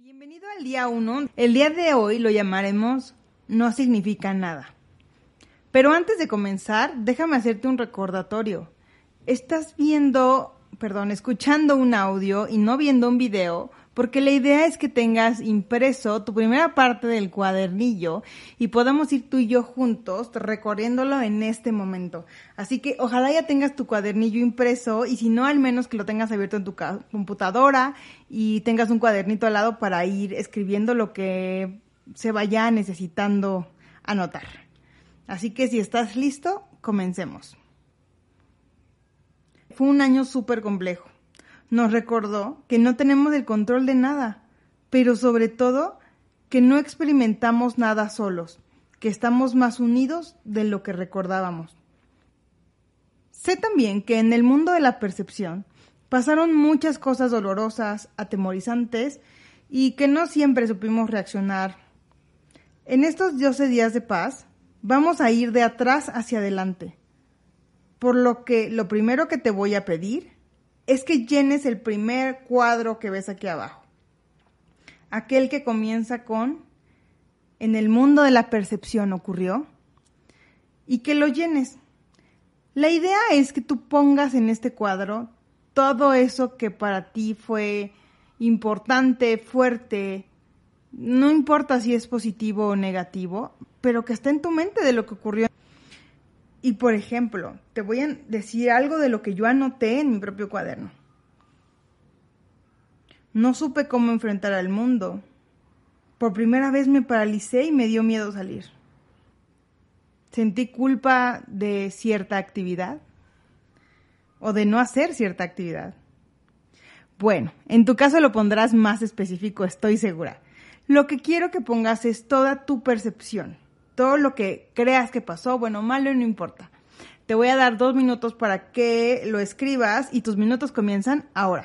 Bienvenido al día 1. El día de hoy lo llamaremos No significa nada. Pero antes de comenzar, déjame hacerte un recordatorio. Estás viendo, perdón, escuchando un audio y no viendo un video porque la idea es que tengas impreso tu primera parte del cuadernillo y podamos ir tú y yo juntos recorriéndolo en este momento. Así que ojalá ya tengas tu cuadernillo impreso y si no, al menos que lo tengas abierto en tu computadora y tengas un cuadernito al lado para ir escribiendo lo que se vaya necesitando anotar. Así que si estás listo, comencemos. Fue un año súper complejo nos recordó que no tenemos el control de nada, pero sobre todo que no experimentamos nada solos, que estamos más unidos de lo que recordábamos. Sé también que en el mundo de la percepción pasaron muchas cosas dolorosas, atemorizantes y que no siempre supimos reaccionar. En estos 12 días de paz vamos a ir de atrás hacia adelante, por lo que lo primero que te voy a pedir es que llenes el primer cuadro que ves aquí abajo. Aquel que comienza con en el mundo de la percepción ocurrió y que lo llenes. La idea es que tú pongas en este cuadro todo eso que para ti fue importante, fuerte, no importa si es positivo o negativo, pero que está en tu mente de lo que ocurrió. Y por ejemplo, te voy a decir algo de lo que yo anoté en mi propio cuaderno. No supe cómo enfrentar al mundo. Por primera vez me paralicé y me dio miedo salir. Sentí culpa de cierta actividad o de no hacer cierta actividad. Bueno, en tu caso lo pondrás más específico, estoy segura. Lo que quiero que pongas es toda tu percepción todo lo que creas que pasó, bueno, malo, no importa. Te voy a dar dos minutos para que lo escribas y tus minutos comienzan ahora.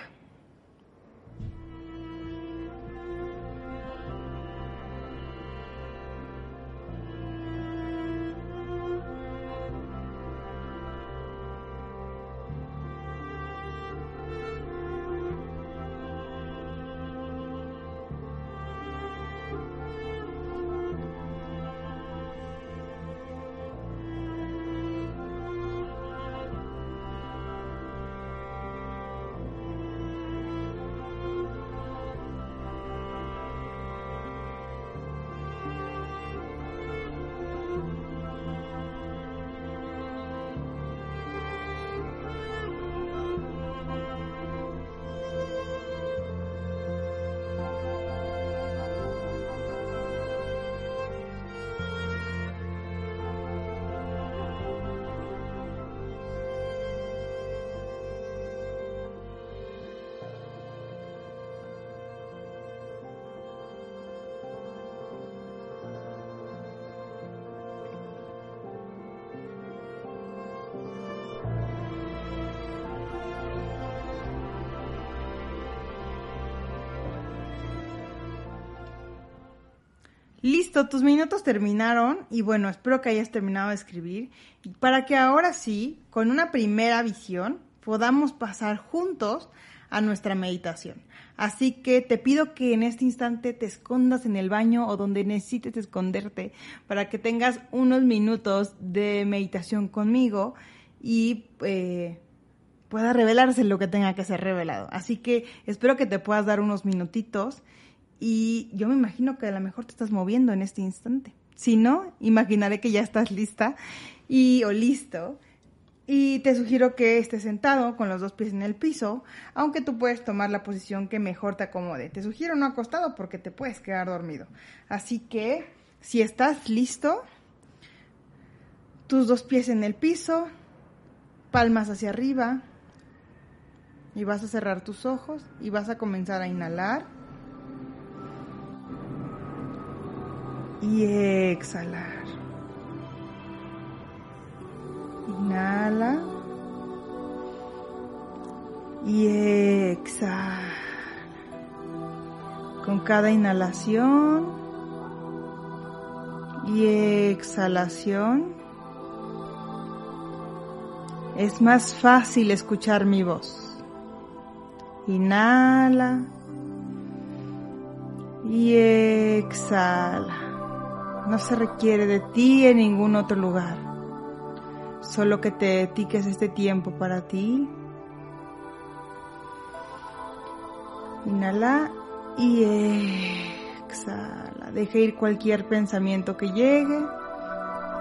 Listo, tus minutos terminaron y bueno, espero que hayas terminado de escribir para que ahora sí, con una primera visión, podamos pasar juntos a nuestra meditación. Así que te pido que en este instante te escondas en el baño o donde necesites esconderte para que tengas unos minutos de meditación conmigo y eh, pueda revelarse lo que tenga que ser revelado. Así que espero que te puedas dar unos minutitos y yo me imagino que a lo mejor te estás moviendo en este instante. Si no, imaginaré que ya estás lista y o listo. Y te sugiero que estés sentado con los dos pies en el piso, aunque tú puedes tomar la posición que mejor te acomode. Te sugiero no acostado porque te puedes quedar dormido. Así que, si estás listo, tus dos pies en el piso, palmas hacia arriba, y vas a cerrar tus ojos y vas a comenzar a inhalar. Y exhalar. Inhala y exhala. Con cada inhalación y exhalación es más fácil escuchar mi voz. Inhala Y exhala. No se requiere de ti en ningún otro lugar. Solo que te dediques este tiempo para ti. Inhala y exhala. Deja ir cualquier pensamiento que llegue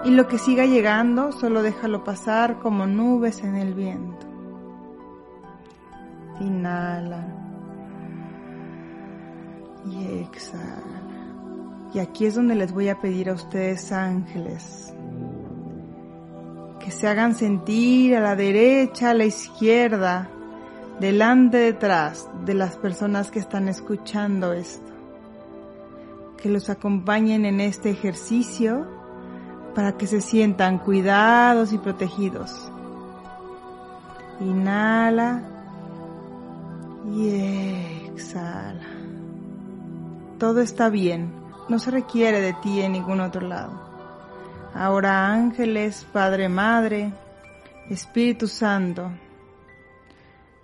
y lo que siga llegando solo déjalo pasar como nubes en el viento. Inhala y exhala. Y aquí es donde les voy a pedir a ustedes ángeles que se hagan sentir a la derecha, a la izquierda, delante, detrás de las personas que están escuchando esto. Que los acompañen en este ejercicio para que se sientan cuidados y protegidos. Inhala y exhala. Todo está bien no se requiere de ti en ningún otro lado. Ahora ángeles, Padre, Madre, Espíritu Santo,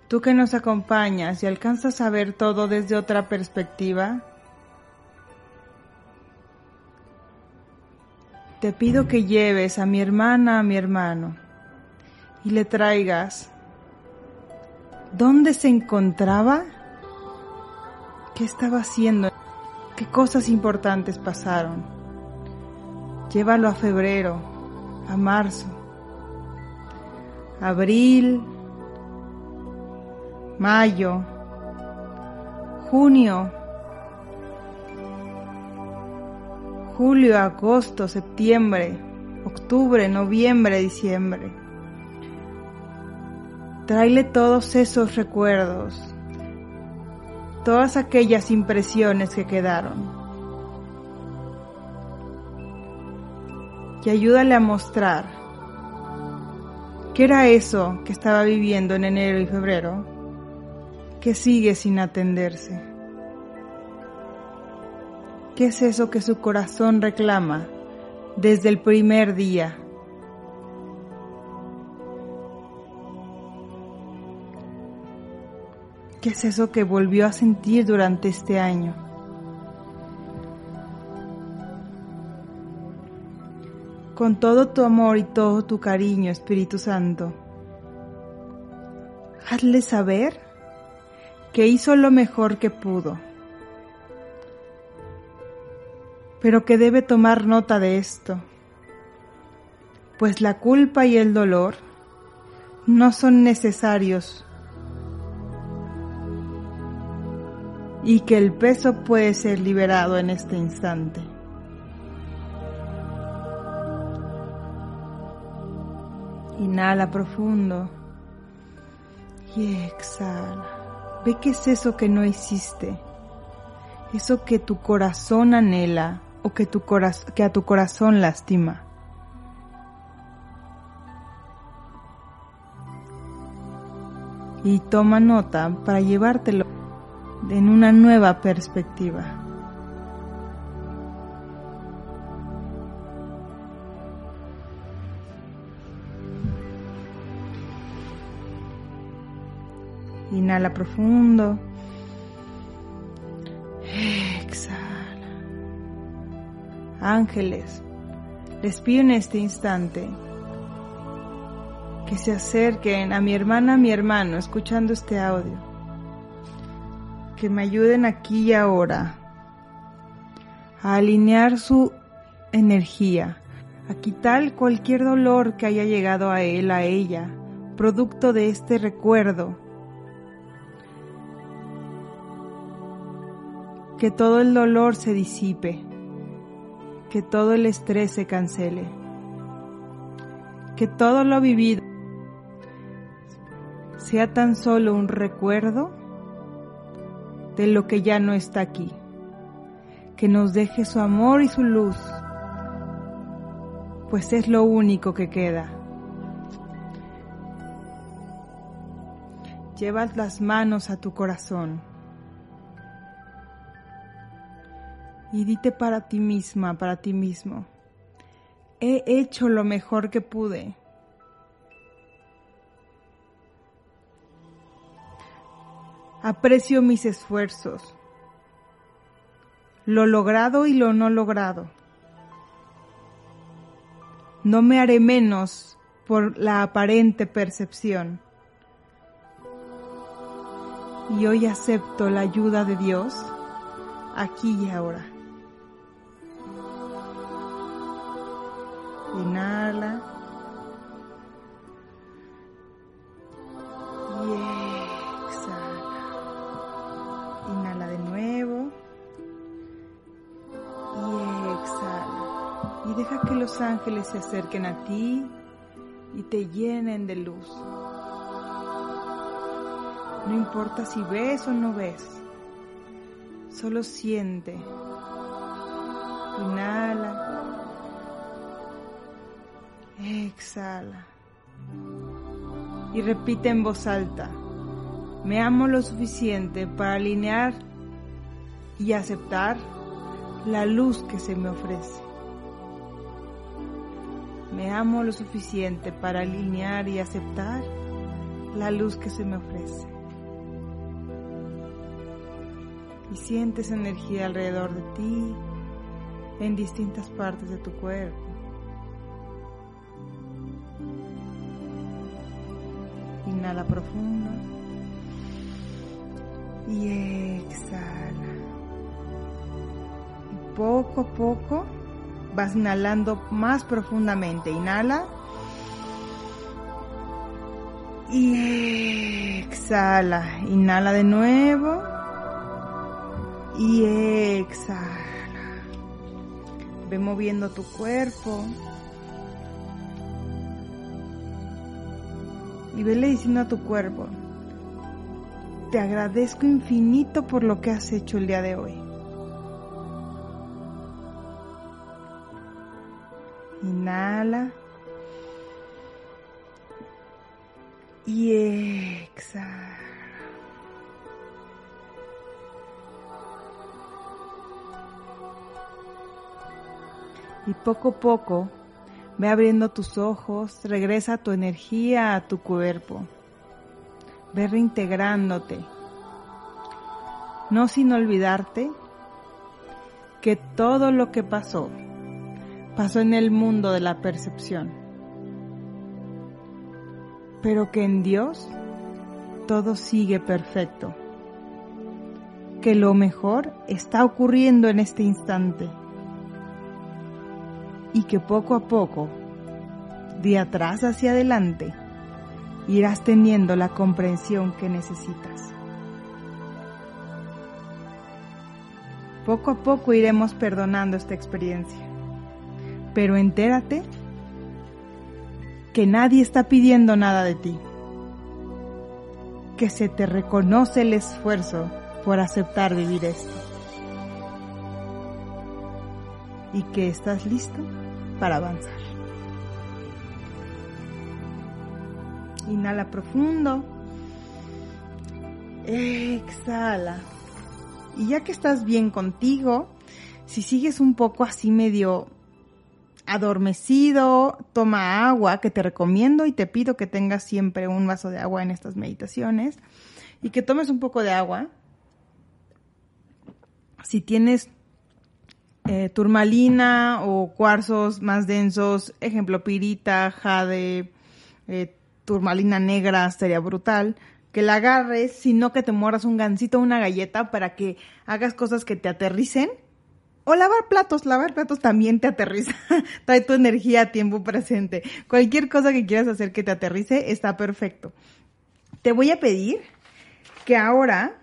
tú que nos acompañas y alcanzas a ver todo desde otra perspectiva, te pido que lleves a mi hermana, a mi hermano, y le traigas dónde se encontraba, qué estaba haciendo qué cosas importantes pasaron. Llévalo a febrero, a marzo, abril, mayo, junio, julio, agosto, septiembre, octubre, noviembre, diciembre. Tráele todos esos recuerdos, todas aquellas impresiones que quedaron. Y ayúdale a mostrar qué era eso que estaba viviendo en enero y febrero que sigue sin atenderse. ¿Qué es eso que su corazón reclama desde el primer día? ¿Qué es eso que volvió a sentir durante este año? Con todo tu amor y todo tu cariño, Espíritu Santo, hazle saber que hizo lo mejor que pudo, pero que debe tomar nota de esto, pues la culpa y el dolor no son necesarios y que el peso puede ser liberado en este instante. Inhala profundo y exhala. Ve qué es eso que no hiciste, eso que tu corazón anhela o que, tu que a tu corazón lastima. Y toma nota para llevártelo una nueva perspectiva. Inhala profundo. Exhala. Ángeles, les pido en este instante que se acerquen a mi hermana, a mi hermano, escuchando este audio que me ayuden aquí y ahora a alinear su energía, a quitar cualquier dolor que haya llegado a él, a ella, producto de este recuerdo. Que todo el dolor se disipe, que todo el estrés se cancele, que todo lo vivido sea tan solo un recuerdo de lo que ya no está aquí. Que nos deje su amor y su luz, pues es lo único que queda. Llevas las manos a tu corazón y dite para ti misma, para ti mismo, he hecho lo mejor que pude. Aprecio mis esfuerzos. lo logrado y lo no logrado. No me haré menos por la aparente percepción. Y hoy acepto la ayuda de Dios aquí y ahora. Inhala. Los ángeles se acerquen a ti y te llenen de luz. No importa si ves o no ves. Solo siente. Inhala. Exhala. Y repite en voz alta. Me amo lo suficiente para alinear y aceptar la luz que se me ofrece. Me amo lo suficiente para alinear y aceptar la luz que se me ofrece. Y sientes energía alrededor de ti, en distintas partes de tu cuerpo. Inhala profundo. Y exhala. Y poco a poco vas inhalando más profundamente. Inhala. Y exhala. Inhala de nuevo. Y exhala. Ve moviendo tu cuerpo. y vele diciendo a tu cuerpo, te agradezco infinito por lo que has hecho el día de hoy. Inhala. Y exhala. Y poco a poco Ve abriendo tus ojos, regresa tu energía a tu cuerpo. Ve reintegrándote. No sin olvidarte que todo lo que pasó, pasó en el mundo de la percepción. Pero que en Dios todo sigue perfecto. Que lo mejor está ocurriendo en este instante y que poco a poco, de atrás hacia adelante, irás teniendo la comprensión que necesitas. Poco a poco iremos perdonando esta experiencia, pero entérate que nadie está pidiendo nada de ti, que se te reconoce el esfuerzo por aceptar vivir esto y que estás listo para avanzar. Inhala profundo. Exhala. Y ya que estás bien contigo, si sigues un poco así medio adormecido, toma agua, que te recomiendo y te pido que tengas siempre un vaso de agua en estas meditaciones y que tomes un poco de agua. Si tienes eh, turmalina o cuarzos más densos, ejemplo pirita, jade, eh, turmalina negra, sería brutal. Que la agarres, sino que te mueras un gansito o una galleta para que hagas cosas que te aterricen. O lavar platos, lavar platos también te aterriza. Trae tu energía a tiempo presente. Cualquier cosa que quieras hacer que te aterrice está perfecto. Te voy a pedir que ahora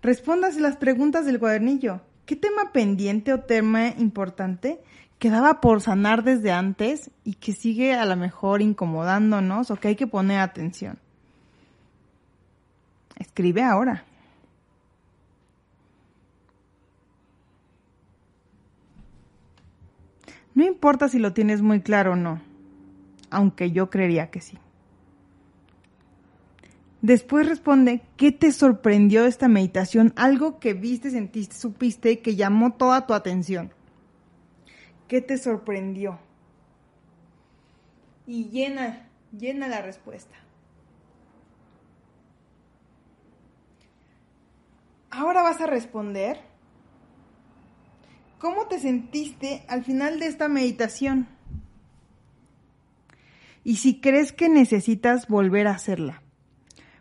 respondas las preguntas del cuadernillo. ¿Qué tema pendiente o tema importante quedaba por sanar desde antes y que sigue a lo mejor incomodándonos o que hay que poner atención? Escribe ahora. No importa si lo tienes muy claro o no, aunque yo creería que sí. Después responde, ¿qué te sorprendió de esta meditación? Algo que viste, sentiste, supiste que llamó toda tu atención. ¿Qué te sorprendió? Y llena, llena la respuesta. Ahora vas a responder cómo te sentiste al final de esta meditación. Y si crees que necesitas volver a hacerla.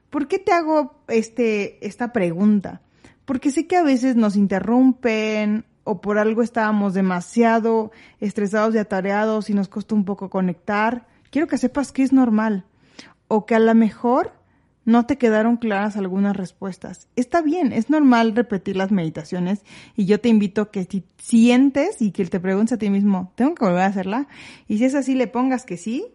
¿Por qué te hago este, esta pregunta? Porque sé que a veces nos interrumpen o por algo estábamos demasiado estresados y atareados y nos costó un poco conectar. Quiero que sepas que es normal. O que a lo mejor no te quedaron claras algunas respuestas. Está bien, es normal repetir las meditaciones y yo te invito que si sientes y que te preguntes a ti mismo, ¿tengo que volver a hacerla? Y si es así, le pongas que sí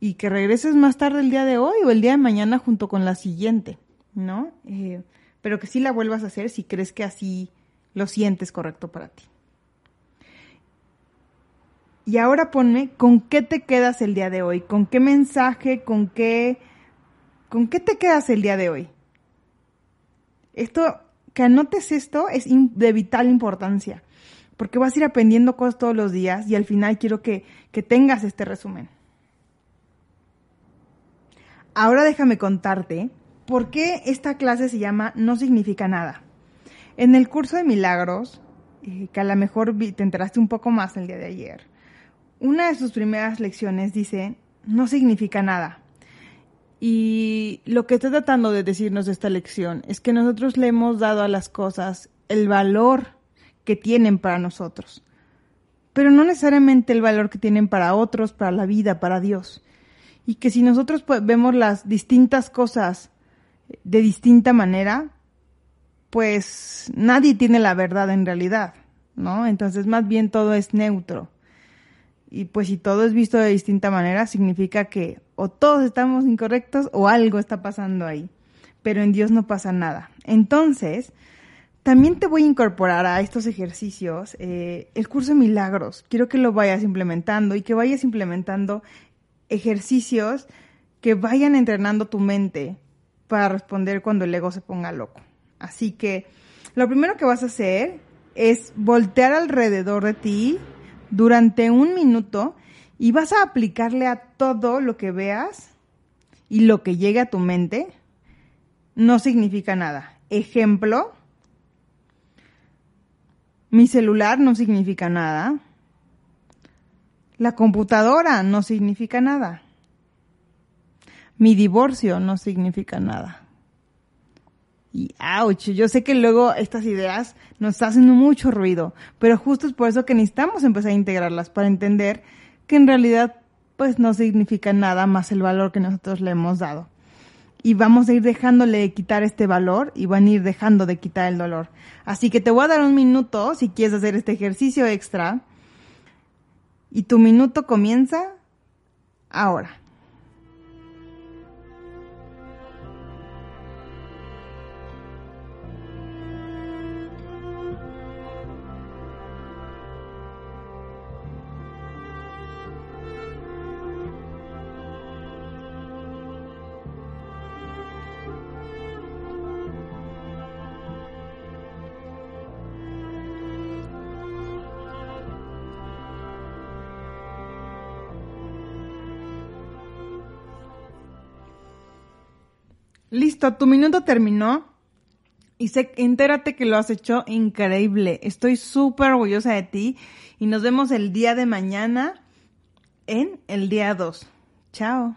y que regreses más tarde el día de hoy o el día de mañana junto con la siguiente, ¿no? Eh, pero que sí la vuelvas a hacer si crees que así lo sientes correcto para ti. Y ahora ponme con qué te quedas el día de hoy, con qué mensaje, con qué ¿Con qué te quedas el día de hoy? Esto, que anotes esto es de vital importancia, porque vas a ir aprendiendo cosas todos los días y al final quiero que, que tengas este resumen. Ahora déjame contarte por qué esta clase se llama No significa nada. En el curso de milagros, eh, que a lo mejor te enteraste un poco más el día de ayer, una de sus primeras lecciones dice, no significa nada. Y lo que está tratando de decirnos esta lección es que nosotros le hemos dado a las cosas el valor que tienen para nosotros, pero no necesariamente el valor que tienen para otros, para la vida, para Dios. Y que si nosotros vemos las distintas cosas de distinta manera, pues nadie tiene la verdad en realidad, ¿no? Entonces más bien todo es neutro. Y pues si todo es visto de distinta manera, significa que o todos estamos incorrectos o algo está pasando ahí. Pero en Dios no pasa nada. Entonces, también te voy a incorporar a estos ejercicios eh, el curso de milagros. Quiero que lo vayas implementando y que vayas implementando ejercicios que vayan entrenando tu mente para responder cuando el ego se ponga loco. Así que lo primero que vas a hacer es voltear alrededor de ti durante un minuto y vas a aplicarle a todo lo que veas y lo que llegue a tu mente, no significa nada. Ejemplo, mi celular no significa nada. La computadora no significa nada. Mi divorcio no significa nada. Y ouch, yo sé que luego estas ideas nos haciendo mucho ruido, pero justo es por eso que necesitamos empezar a integrarlas para entender que en realidad pues no significa nada más el valor que nosotros le hemos dado. Y vamos a ir dejándole de quitar este valor y van a ir dejando de quitar el dolor. Así que te voy a dar un minuto si quieres hacer este ejercicio extra. Y tu minuto comienza ahora. Listo, tu minuto terminó. Y sé, entérate que lo has hecho increíble. Estoy súper orgullosa de ti. Y nos vemos el día de mañana en el día 2. Chao.